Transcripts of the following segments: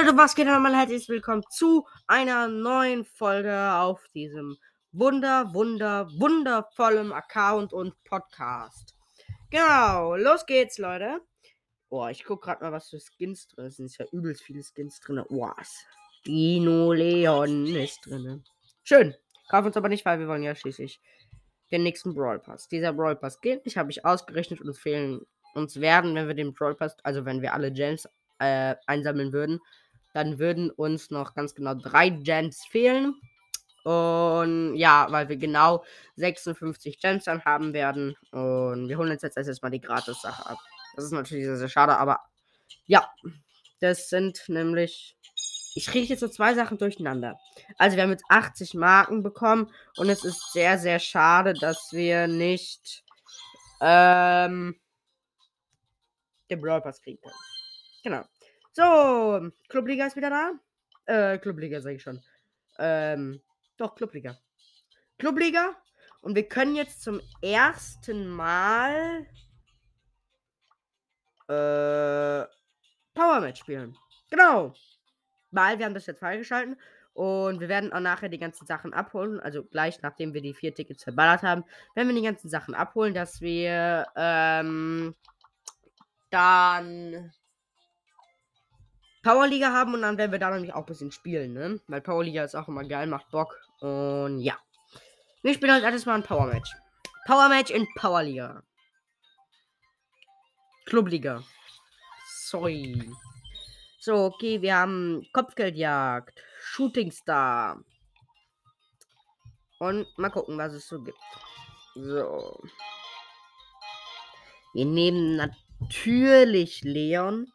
Leute, was geht nochmal? Herzlich willkommen zu einer neuen Folge auf diesem wunder, wunder, wundervollen Account und Podcast. Genau, los geht's, Leute. Boah, ich guck gerade mal, was für Skins drin sind. Es sind ja übelst viele Skins drin. Boah, Dino Leon ist drin. Schön. Kaufen uns aber nicht, weil wir wollen ja schließlich den nächsten Brawl Pass. Dieser Brawl Pass geht nicht, habe ich ausgerechnet und uns fehlen, uns werden, wenn wir den Brawl Pass, also wenn wir alle Gems äh, einsammeln würden, dann würden uns noch ganz genau drei Gems fehlen. Und ja, weil wir genau 56 Gems dann haben werden. Und wir holen uns jetzt erstmal die Gratis-Sache ab. Das ist natürlich sehr, sehr schade, aber ja, das sind nämlich. Ich kriege jetzt so zwei Sachen durcheinander. Also, wir haben jetzt 80 Marken bekommen und es ist sehr, sehr schade, dass wir nicht ähm, den Brawl Pass kriegen können. Genau. So, Clubliga ist wieder da. Äh, Clubliga sage ich schon. Ähm, doch, Clubliga. Clubliga. Und wir können jetzt zum ersten Mal äh, Power Match spielen. Genau. Weil wir haben das jetzt freigeschalten. Und wir werden auch nachher die ganzen Sachen abholen. Also gleich nachdem wir die vier Tickets verballert haben, werden wir die ganzen Sachen abholen, dass wir ähm, dann Powerliga haben und dann werden wir da nämlich auch ein bisschen spielen, ne? Weil Powerliga ist auch immer geil, macht Bock. Und ja. Wir spielen halt alles mal ein Power Match. Power Match in Powerliga. Clubliga. Sorry. So, okay, wir haben Kopfgeldjagd, Shooting Star. Und mal gucken, was es so gibt. So. Wir nehmen natürlich Leon.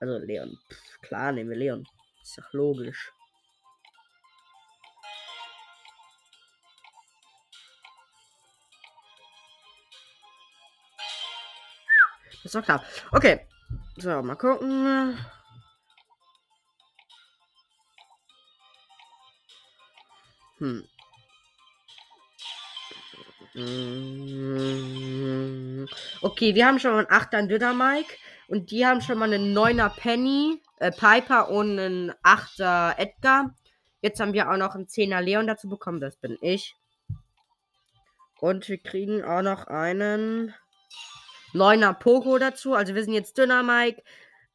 Also Leon. Pff, klar nehmen wir Leon. Ist doch logisch. ist doch klar. Okay. So, mal gucken. Hm. Okay, wir haben schon einen 8er Döder Mike. Und die haben schon mal einen 9er Penny, äh, Piper und einen 8er Edgar. Jetzt haben wir auch noch einen 10er Leon dazu bekommen. Das bin ich. Und wir kriegen auch noch einen 9er Poco dazu. Also wir sind jetzt Dünner Mike,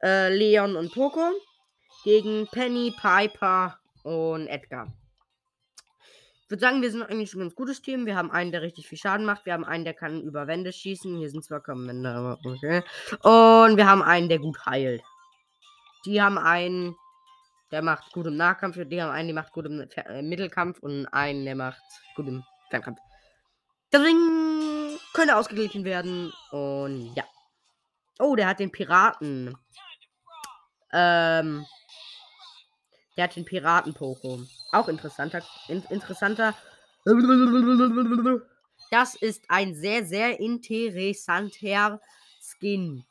äh, Leon und Poco. Gegen Penny, Piper und Edgar. Ich würde sagen, wir sind eigentlich ein ganz gutes Team. Wir haben einen, der richtig viel Schaden macht. Wir haben einen, der kann über Wände schießen. Hier sind zwar kaum Wände, aber okay. Und wir haben einen, der gut heilt. Die haben einen, der macht gut im Nahkampf. Die haben einen, der macht gut im äh, Mittelkampf. Und einen, der macht gut im Fernkampf. Deswegen könnte ausgeglichen werden. Und ja. Oh, der hat den Piraten. Ähm. Der hat den Piraten-Poko. Auch interessanter. In, interessanter. Das ist ein sehr, sehr interessanter Skin.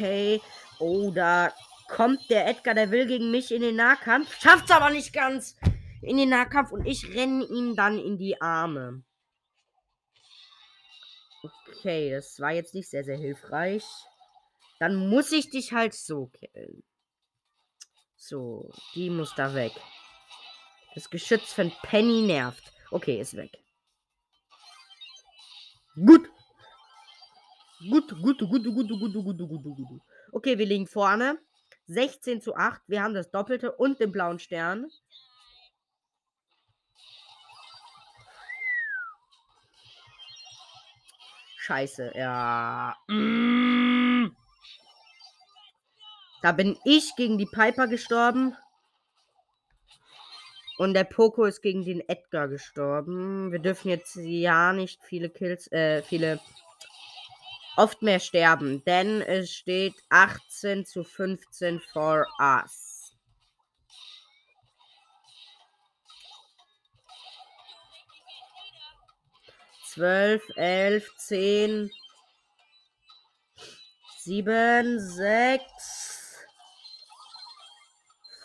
Okay. Oh, da kommt der Edgar, der will gegen mich in den Nahkampf. Schafft's aber nicht ganz in den Nahkampf und ich renne ihm dann in die Arme. Okay, das war jetzt nicht sehr, sehr hilfreich. Dann muss ich dich halt so killen. So, die muss da weg. Das Geschütz von Penny nervt. Okay, ist weg. Gut. Gut, gut, gut, gut, gut, gut, gut, gut, gut. Okay, wir liegen vorne. 16 zu 8. Wir haben das Doppelte und den blauen Stern. Scheiße, ja. Da bin ich gegen die Piper gestorben. Und der Poco ist gegen den Edgar gestorben. Wir dürfen jetzt ja nicht viele Kills, äh, viele oft mehr sterben, denn es steht 18 zu 15 for us. 12, 11, 10, 7, 6,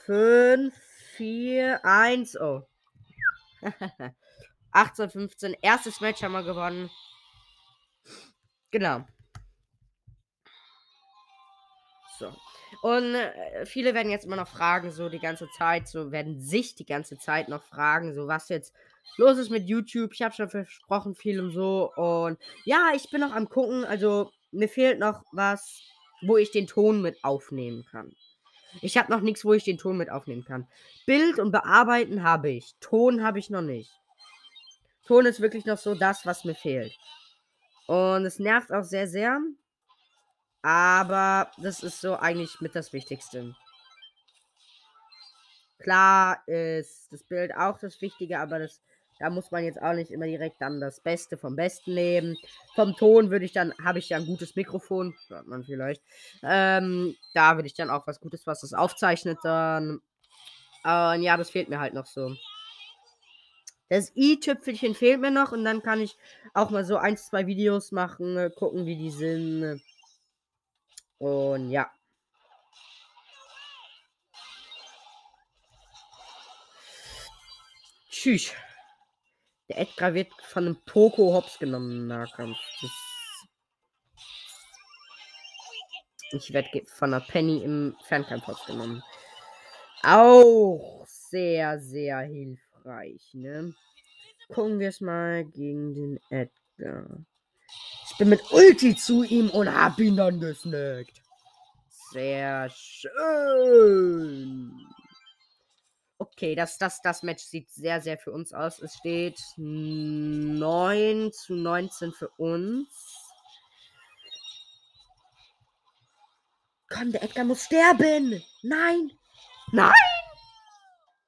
5, 4, 1. Oh. 18, 15. Erstes Match haben wir gewonnen. Genau. So. Und äh, viele werden jetzt immer noch fragen, so die ganze Zeit, so werden sich die ganze Zeit noch fragen, so was jetzt los ist mit YouTube. Ich habe schon versprochen, viel und so. Und ja, ich bin noch am gucken. Also mir fehlt noch was, wo ich den Ton mit aufnehmen kann. Ich habe noch nichts, wo ich den Ton mit aufnehmen kann. Bild und bearbeiten habe ich. Ton habe ich noch nicht. Ton ist wirklich noch so das, was mir fehlt. Und es nervt auch sehr, sehr. Aber das ist so eigentlich mit das Wichtigste. Klar ist das Bild auch das Wichtige, aber das, da muss man jetzt auch nicht immer direkt dann das Beste vom Besten nehmen. Vom Ton würde ich dann, habe ich ja ein gutes Mikrofon, hört man vielleicht. Ähm, da würde ich dann auch was Gutes, was das aufzeichnet dann. Und ja, das fehlt mir halt noch so. Das i-Tüpfelchen fehlt mir noch und dann kann ich auch mal so ein, zwei Videos machen, äh, gucken, wie die sind. Und ja. Tschüss. Der Edgar wird von einem Poco Hops genommen im Nahkampf. Ich werde von einer Penny im Fernkampf Hops genommen. Auch sehr, sehr hilfreich, ne? Gucken wir es mal gegen den Edgar. Bin mit Ulti zu ihm und hab ihn dann gesnackt. Sehr schön. Okay, das, das, das Match sieht sehr, sehr für uns aus. Es steht 9 zu 19 für uns. Komm, der Edgar muss sterben. Nein. Nein.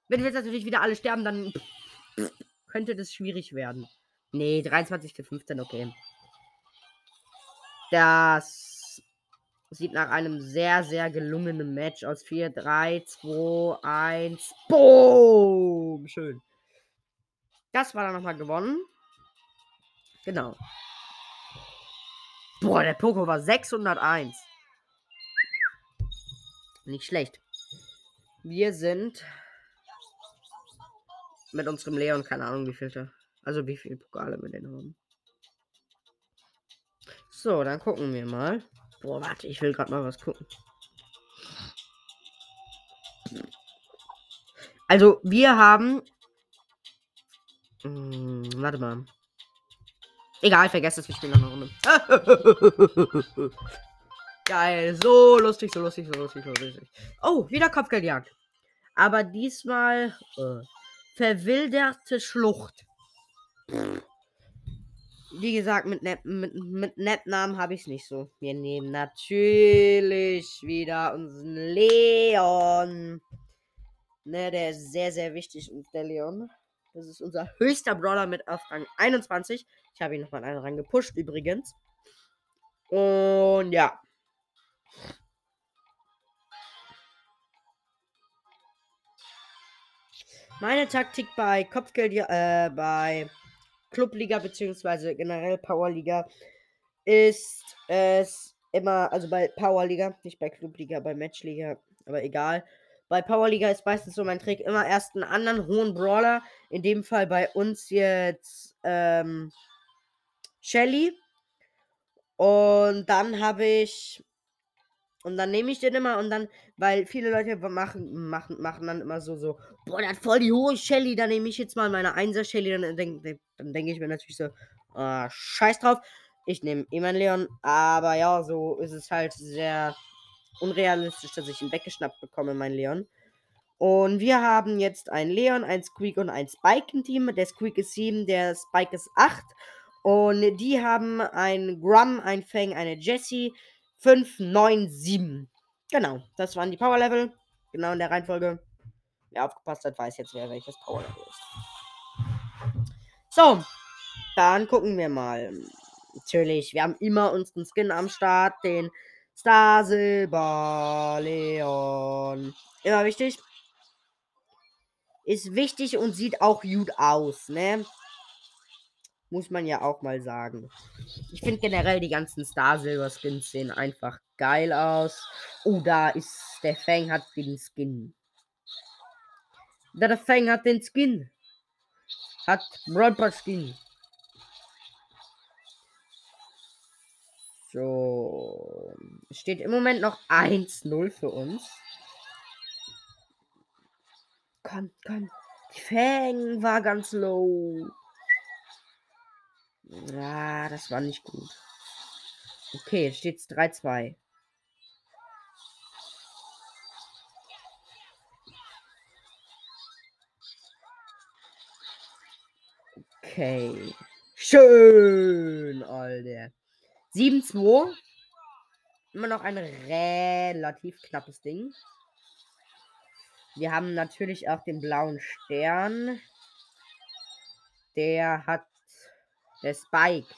Wenn wir jetzt natürlich wieder alle sterben, dann könnte das schwierig werden. Nee, 23 zu 15, okay. Das sieht nach einem sehr, sehr gelungenen Match aus. 4, 3, 2, 1. Boom! Schön. Das war dann nochmal gewonnen. Genau. Boah, der Poko war 601. Nicht schlecht. Wir sind mit unserem Leon, keine Ahnung, wie viel. Also wie viele Pokale wir denn haben. So, dann gucken wir mal. Boah, warte, ich will gerade mal was gucken. Also, wir haben. Hm, warte mal. Egal, vergesst es, wir spielen noch eine Runde. Geil, so lustig, so lustig, so lustig, so lustig. Oh, wieder Kopfgeldjagd. Aber diesmal äh, verwilderte Schlucht. Wie gesagt, mit, Nap mit, mit Nap-Namen habe ich es nicht so. Wir nehmen natürlich wieder unseren Leon. Ne, der ist sehr, sehr wichtig, der Leon. Das ist unser höchster Brawler mit auf Rang 21. Ich habe ihn nochmal einen Rang gepusht, übrigens. Und ja. Meine Taktik bei Kopfgeld, äh, bei Clubliga beziehungsweise generell Powerliga ist es immer, also bei Powerliga, nicht bei Clubliga, bei Matchliga, aber egal. Bei Powerliga ist meistens so mein Trick, immer erst einen anderen hohen Brawler, in dem Fall bei uns jetzt ähm, Shelly. Und dann habe ich und dann nehme ich den immer und dann, weil viele Leute machen, machen, machen dann immer so, so, boah, der hat voll die hohe Shelly, dann nehme ich jetzt mal meine 1er Shelly, dann denke dann denk ich mir natürlich so, ah, scheiß drauf. Ich nehme immer einen Leon, aber ja, so ist es halt sehr unrealistisch, dass ich ihn weggeschnappt bekomme, mein Leon. Und wir haben jetzt einen Leon, ein Squeak und ein Spike im Team. Der Squeak ist 7, der Spike ist 8. Und die haben ein Grum, ein Fang, eine Jessie, 5, 9, 7. Genau, das waren die Power Level. Genau in der Reihenfolge. Wer aufgepasst hat, weiß jetzt, wer welches Power Level ist. So, dann gucken wir mal. Natürlich, wir haben immer unseren Skin am Start, den Star Silber Leon. Immer wichtig. Ist wichtig und sieht auch gut aus, ne? Muss man ja auch mal sagen. Ich finde generell die ganzen Star Silver Skins sehen einfach geil aus. Oh, da ist der Fang hat den Skin. Der Fang hat den Skin. Hat Brawl Skin. So. Steht im Moment noch 1-0 für uns. Komm, komm. Die Fang war ganz low. Ja, das war nicht gut. Okay, jetzt steht's 3-2. Okay. Schön, Alter. 7-2. Immer noch ein relativ knappes Ding. Wir haben natürlich auch den blauen Stern. Der hat der Spike.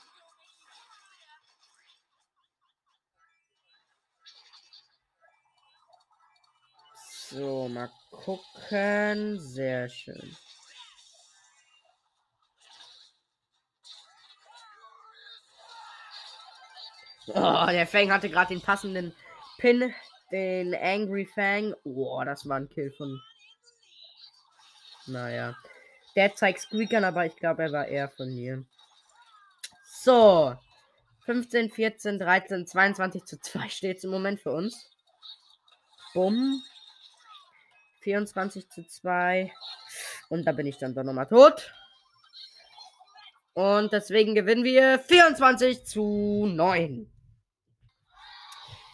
So, mal gucken. Sehr schön. Oh, der Fang hatte gerade den passenden Pin, den Angry Fang. Oh, das war ein Kill von. Naja. Der zeigt Squeakern, aber ich glaube, er war eher von mir. So. 15, 14, 13, 22 zu 2 steht es im Moment für uns. Bumm. 24 zu 2. Und da bin ich dann doch nochmal tot. Und deswegen gewinnen wir 24 zu 9.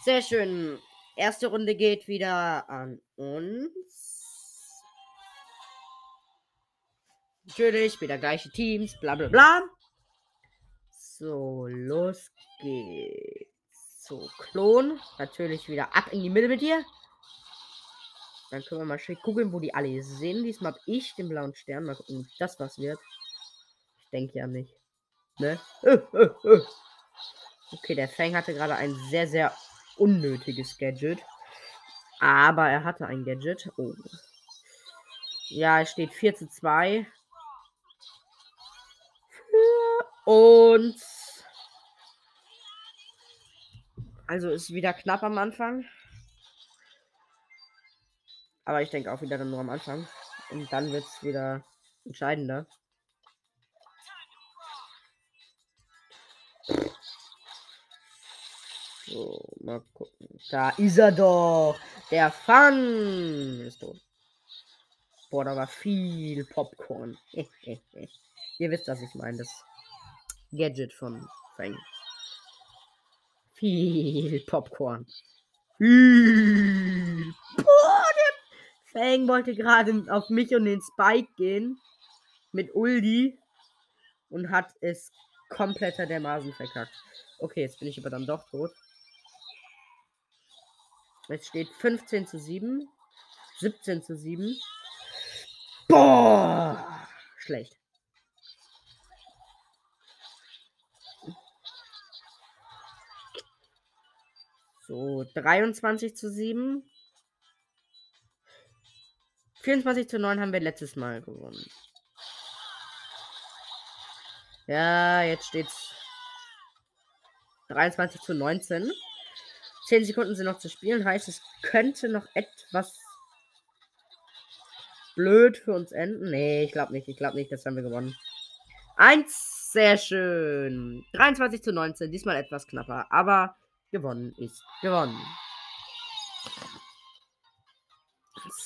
Sehr schön. Erste Runde geht wieder an uns. Natürlich, wieder gleiche Teams, bla bla bla. So, los geht's. So, Klon. Natürlich wieder ab in die Mitte mit dir. Dann können wir mal schön gucken, wo die alle sind. Diesmal habe ich den blauen Stern. Mal gucken, ob das was wird. Ich denke ja nicht. Ne? Okay, der Fang hatte gerade ein sehr, sehr unnötiges Gadget. Aber er hatte ein Gadget. Oh. Ja, es steht 4 zu 2. Und. Also ist wieder knapp am Anfang. Aber ich denke auch wieder nur am Anfang. Und dann wird es wieder entscheidender. So, mal gucken. Da ist er doch. Der Fang ist tot. Boah, da war viel Popcorn. Ihr wisst, was ich meine. Das Gadget von Fang. Viel Popcorn. Viel. Der Fang wollte gerade auf mich und den Spike gehen. Mit Uldi. Und hat es kompletter dermaßen verkackt. Okay, jetzt bin ich aber dann doch tot. Es steht 15 zu 7. 17 zu 7. Boah! Schlecht. So, 23 zu 7. 24 zu 9 haben wir letztes Mal gewonnen. Ja, jetzt steht's 23 zu 19. 10 Sekunden sind noch zu spielen. Heißt, es könnte noch etwas blöd für uns enden. Nee, ich glaube nicht. Ich glaube nicht, das haben wir gewonnen. Eins, sehr schön. 23 zu 19. Diesmal etwas knapper. Aber gewonnen ist gewonnen.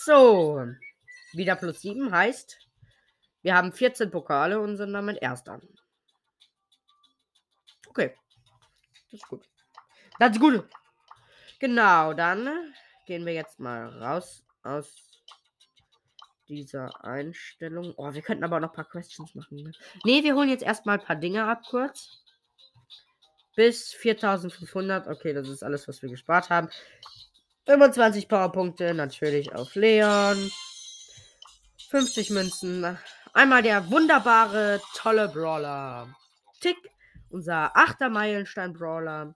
So. Wieder plus 7 heißt, wir haben 14 Pokale und sind damit Erster. Okay. Das ist gut. Das ist gut. Genau, dann gehen wir jetzt mal raus aus dieser Einstellung. Oh, wir könnten aber noch ein paar Questions machen. Ne, nee, wir holen jetzt erstmal ein paar Dinge ab kurz. Bis 4500. Okay, das ist alles, was wir gespart haben. 25 Powerpunkte natürlich auf Leon. 50 Münzen. Einmal der wunderbare, tolle Brawler. Tick. Unser 8er Meilenstein Brawler.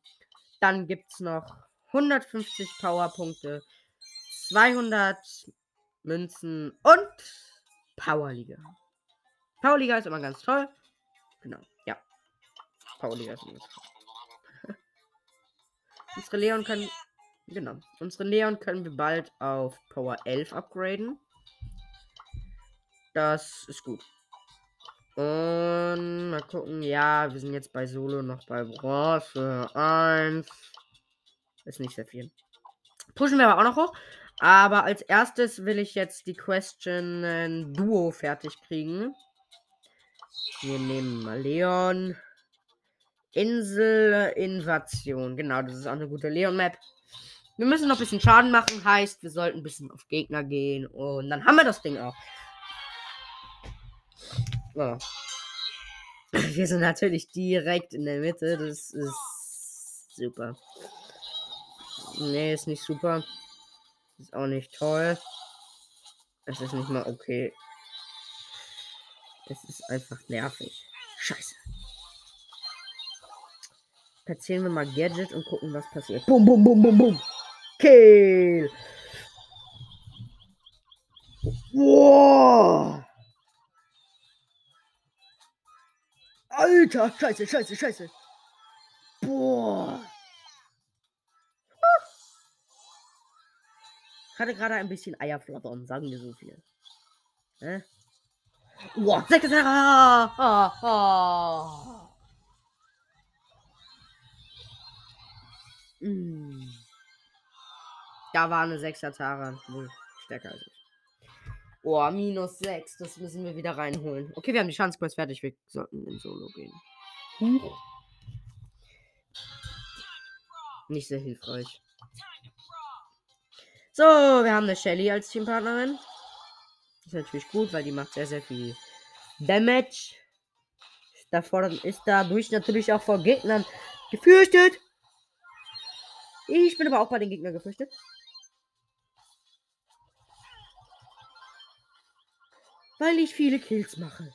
Dann gibt es noch 150 Powerpunkte, 200 Münzen und Powerliga. Powerliga ist immer ganz toll. Genau, ja. Powerliga sind wir. Unsere Leon können. Genau. Unsere Leon können wir bald auf Power 11 upgraden. Das ist gut. Und mal gucken. Ja, wir sind jetzt bei Solo noch bei Bronze 1. Ist nicht sehr viel. Pushen wir aber auch noch hoch. Aber als erstes will ich jetzt die Question Duo fertig kriegen. Wir nehmen mal Leon. Insel-Invasion. Genau, das ist auch eine gute Leon-Map. Wir müssen noch ein bisschen Schaden machen. Heißt, wir sollten ein bisschen auf Gegner gehen. Und dann haben wir das Ding auch. So. Wir sind natürlich direkt in der Mitte. Das ist super. Nee, ist nicht super. Ist auch nicht toll. Es ist nicht mal okay. Es ist einfach nervig. Scheiße. Platzieren wir mal Gadget und gucken, was passiert. Bum, bum, bum, bum, bum. Kill. Wow. Alter, scheiße, scheiße, scheiße. Boah. Ich hatte gerade ein bisschen Eierflattern, sagen wir so viel. Hä? Boah, Sekretär! Ah, ah. Mm. Da war eine 6er Tara. Wohl stärker als ich. Oh, minus 6. Das müssen wir wieder reinholen. Okay, wir haben die Chance fertig. Wir sollten in Solo gehen. Huch. Nicht sehr hilfreich. So, wir haben eine Shelly als Teampartnerin. Ist natürlich gut, weil die macht sehr, sehr viel Damage. Da ist dadurch natürlich auch vor Gegnern gefürchtet. Ich bin aber auch bei den Gegnern gefürchtet. Weil ich viele Kills mache.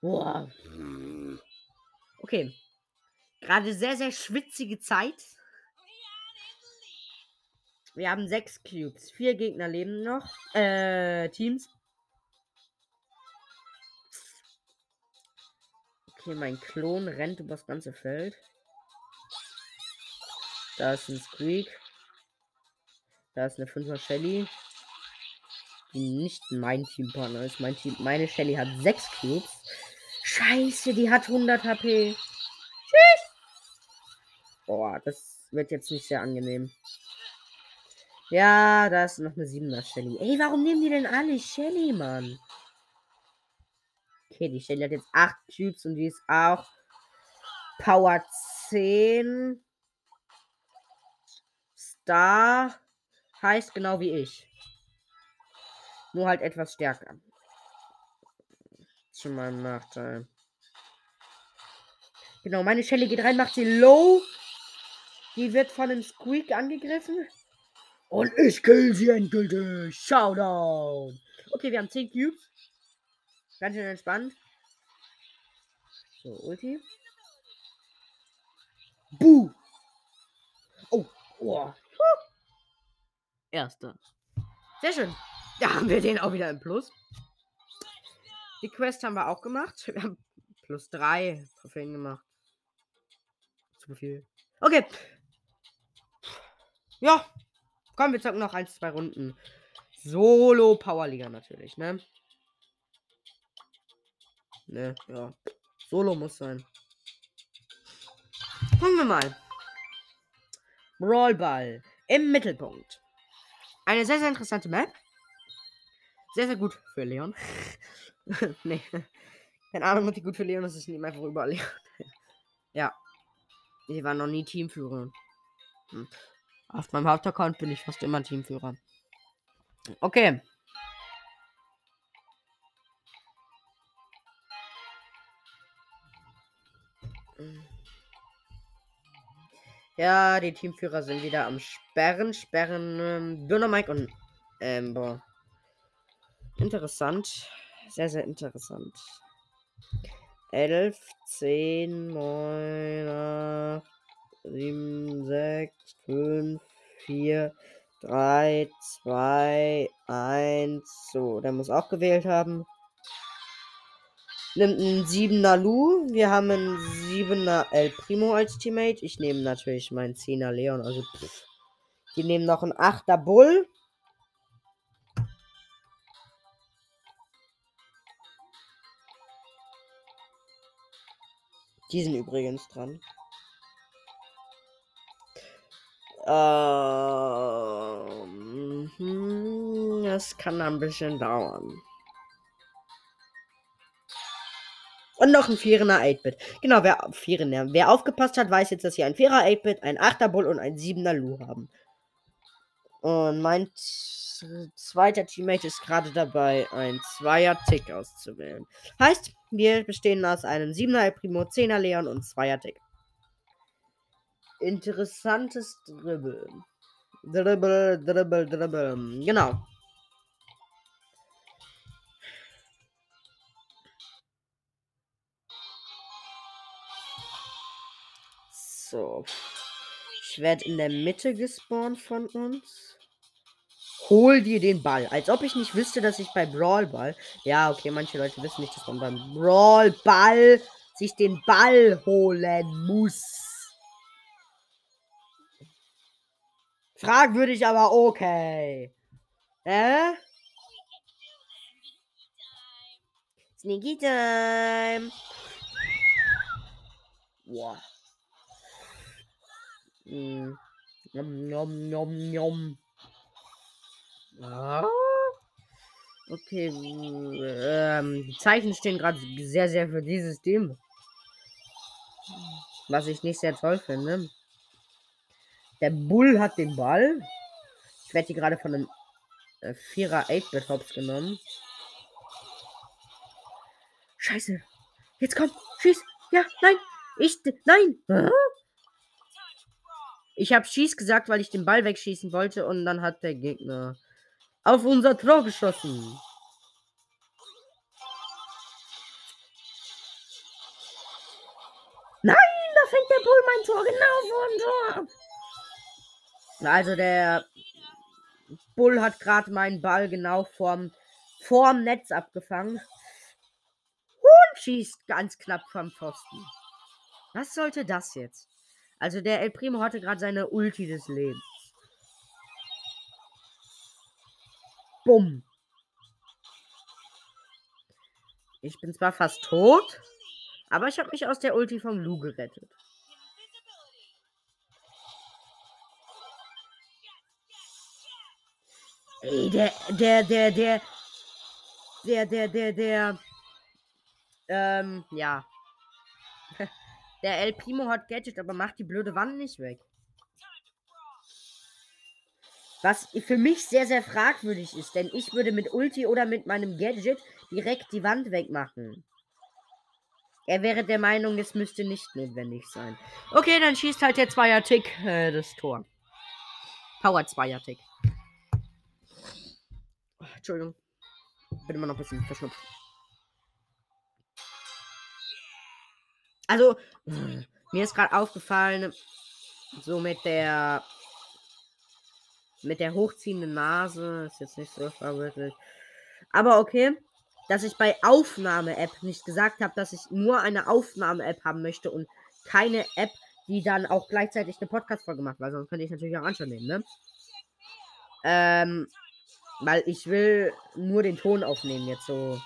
Wow. Okay. Gerade sehr, sehr schwitzige Zeit. Wir haben sechs Cubes. Vier Gegner leben noch. Äh, Teams. Okay, mein Klon rennt übers ganze Feld. Da ist ein Squeak. Da ist eine 5er Shelly. Die nicht mein Teampartner ist. Mein Team, meine Shelly hat 6 Cubes. Scheiße, die hat 100 HP. Tschüss. Boah, das wird jetzt nicht sehr angenehm. Ja, da ist noch eine 7er Shelly. Ey, warum nehmen die denn alle Shelly, Mann? Okay, die Shelly hat jetzt 8 Cubes und die ist auch Power 10. Star heißt genau wie ich. Nur halt etwas stärker. Zu meinem Nachteil. Genau, meine Shelly geht rein, macht sie low. Die wird von einem Squeak angegriffen. Und ich kill sie endgültig. Showdown. Okay, wir haben 10 Cubes. Ganz schön entspannt. So, Ulti. Buh. Oh. oh. Erster. Sehr schön. Da haben wir den auch wieder im Plus. Die Quest haben wir auch gemacht. Wir haben plus 3 Trophäen gemacht. Zu viel. Okay. Ja, Komm, wir zocken noch ein, zwei Runden. Solo Powerliga natürlich, ne? Ne, ja. Solo muss sein. Gucken wir mal. Brawlball im Mittelpunkt. Eine sehr, sehr interessante Map. Sehr, sehr gut für Leon. nee. Keine Ahnung, ob die gut für Leon ist. Ist nicht einfach überall Leon. ja. Die war noch nie Teamführer. Hm. Auf meinem Hauptaccount bin ich fast immer Teamführer. Okay. Ja, die Teamführer sind wieder am Sperren. Sperren ähm, Dynamite und Amber. Interessant. Sehr, sehr interessant. 11, 10, 9, 8, 7, 6, 5, 4, 3, 2, 1. So, der muss auch gewählt haben. Nimmt einen 7er Lu. Wir haben einen 7er El Primo als Teammate. Ich nehme natürlich meinen 10er Leon. Also, pff. Die nehmen noch einen 8er Bull. Die sind übrigens dran. Ähm, hm, das kann ein bisschen dauern. Und noch ein 4er 8-Bit. Genau, wer, 4er, wer aufgepasst hat, weiß jetzt, dass sie ein 4er 8-Bit, ein 8er Bull und ein 7er Lu haben. Und mein zweiter Teammate ist gerade dabei, ein 2er Tick auszuwählen. Heißt, wir bestehen aus einem 7er El Primo, 10er Leon und 2er Tick. Interessantes Dribbel. Dribbel, Dribbel, Dribbel. Genau. So. Ich werde in der Mitte gespawnt von uns. Hol dir den Ball. Als ob ich nicht wüsste, dass ich bei Brawl Ball. Ja, okay, manche Leute wissen nicht, dass man beim Brawl Ball sich den Ball holen muss. Fragwürdig, aber okay. Hä? Sneaky Time. Boah. Mm. Nom, nom, nom, nom. Ah. Okay, ähm, die Zeichen stehen gerade sehr, sehr für dieses Team. Was ich nicht sehr toll finde. Der Bull hat den Ball. Ich werde hier gerade von einem äh, Vierer 8-Bit Hops genommen. Scheiße. Jetzt komm. Schieß. Ja, nein. Ich. Nein. Ich habe Schieß gesagt, weil ich den Ball wegschießen wollte und dann hat der Gegner auf unser Tor geschossen. Nein, da fängt der Bull mein Tor genau vor dem Tor ab. Also der Bull hat gerade meinen Ball genau vorm, vorm Netz abgefangen. Und schießt ganz knapp vom Pfosten. Was sollte das jetzt? Also der El Primo hatte gerade seine Ulti des Lebens. Bumm. Ich bin zwar fast tot, aber ich habe mich aus der Ulti vom Lu gerettet. Ey, der, der, der, der, der, der, der, der, ähm, ja. Der El Primo hat Gadget, aber macht die blöde Wand nicht weg. Was für mich sehr, sehr fragwürdig ist, denn ich würde mit Ulti oder mit meinem Gadget direkt die Wand wegmachen. Er wäre der Meinung, es müsste nicht notwendig sein. Okay, dann schießt halt der Zweier-Tick äh, das Tor. Power Zweier-Tick. Entschuldigung. Bin immer noch ein bisschen verschnupft. Also, mir ist gerade aufgefallen, so mit der mit der hochziehenden Nase ist jetzt nicht so verwirklich. Aber okay, dass ich bei Aufnahme-App nicht gesagt habe, dass ich nur eine Aufnahme-App haben möchte und keine App, die dann auch gleichzeitig eine Podcast-Folge macht, weil sonst könnte ich natürlich auch anschauen nehmen, ne? Ähm, weil ich will nur den Ton aufnehmen, jetzt so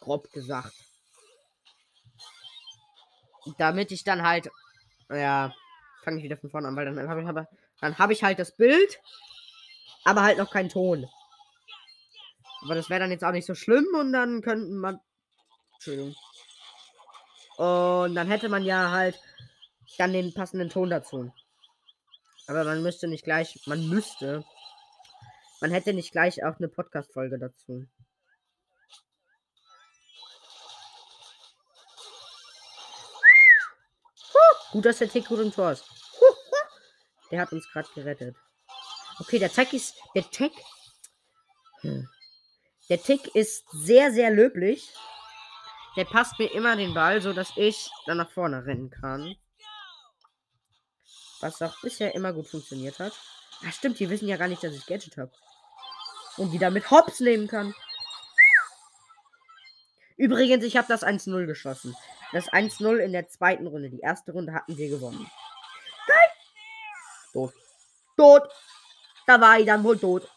grob gesagt. Damit ich dann halt, ja, fange ich wieder von vorne an, weil dann habe ich, aber, dann habe ich halt das Bild, aber halt noch keinen Ton. Aber das wäre dann jetzt auch nicht so schlimm und dann könnten man, Entschuldigung. Und dann hätte man ja halt dann den passenden Ton dazu. Aber man müsste nicht gleich, man müsste man hätte nicht gleich auch eine Podcast-Folge dazu. Gut, dass der Tick gut im Tor ist. Der hat uns gerade gerettet. Okay, der Tick ist. Der Tick. Hm. Der Tick ist sehr, sehr löblich. Der passt mir immer den Ball, so dass ich dann nach vorne rennen kann. Was auch bisher immer gut funktioniert hat. Ah, stimmt, die wissen ja gar nicht, dass ich Gadget habe und wieder mit Hops nehmen kann. Übrigens, ich habe das 1-0 geschossen. Das 1-0 in der zweiten Runde. Die erste Runde hatten wir gewonnen. Nein! Tot. Tot! Da war ich dann wohl tot.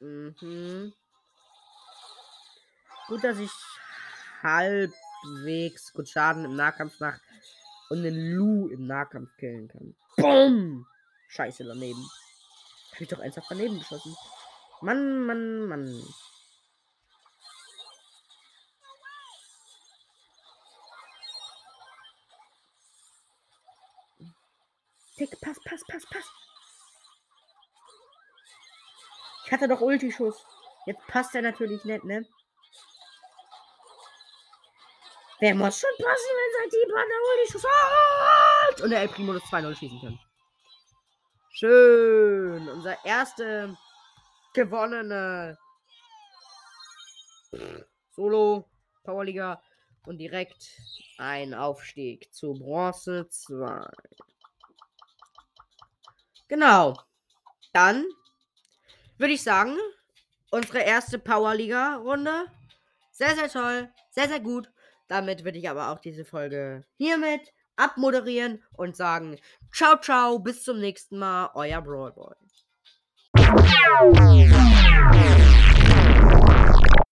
Mhm. Gut, dass ich halbwegs gut Schaden im Nahkampf mache und den Lu im Nahkampf killen kann. Bumm! Scheiße daneben. Hab ich doch ernsthaft daneben geschossen. Mann, Mann, Mann. Tick, pass, pass, pass, pass. Ich hatte doch Ulti-Schuss. Jetzt passt er natürlich nicht, ne? Wer muss schon passen, wenn sein Team an der Ulti-Schuss hat? Und der El Primo das 2-0 schießen kann. Schön. Unser erste gewonnene Solo Powerliga und direkt ein Aufstieg zu Bronze 2. Genau. Dann würde ich sagen, unsere erste Powerliga-Runde. Sehr, sehr toll. Sehr, sehr gut. Damit würde ich aber auch diese Folge hiermit abmoderieren und sagen: Ciao, ciao, bis zum nächsten Mal, euer Broadboy.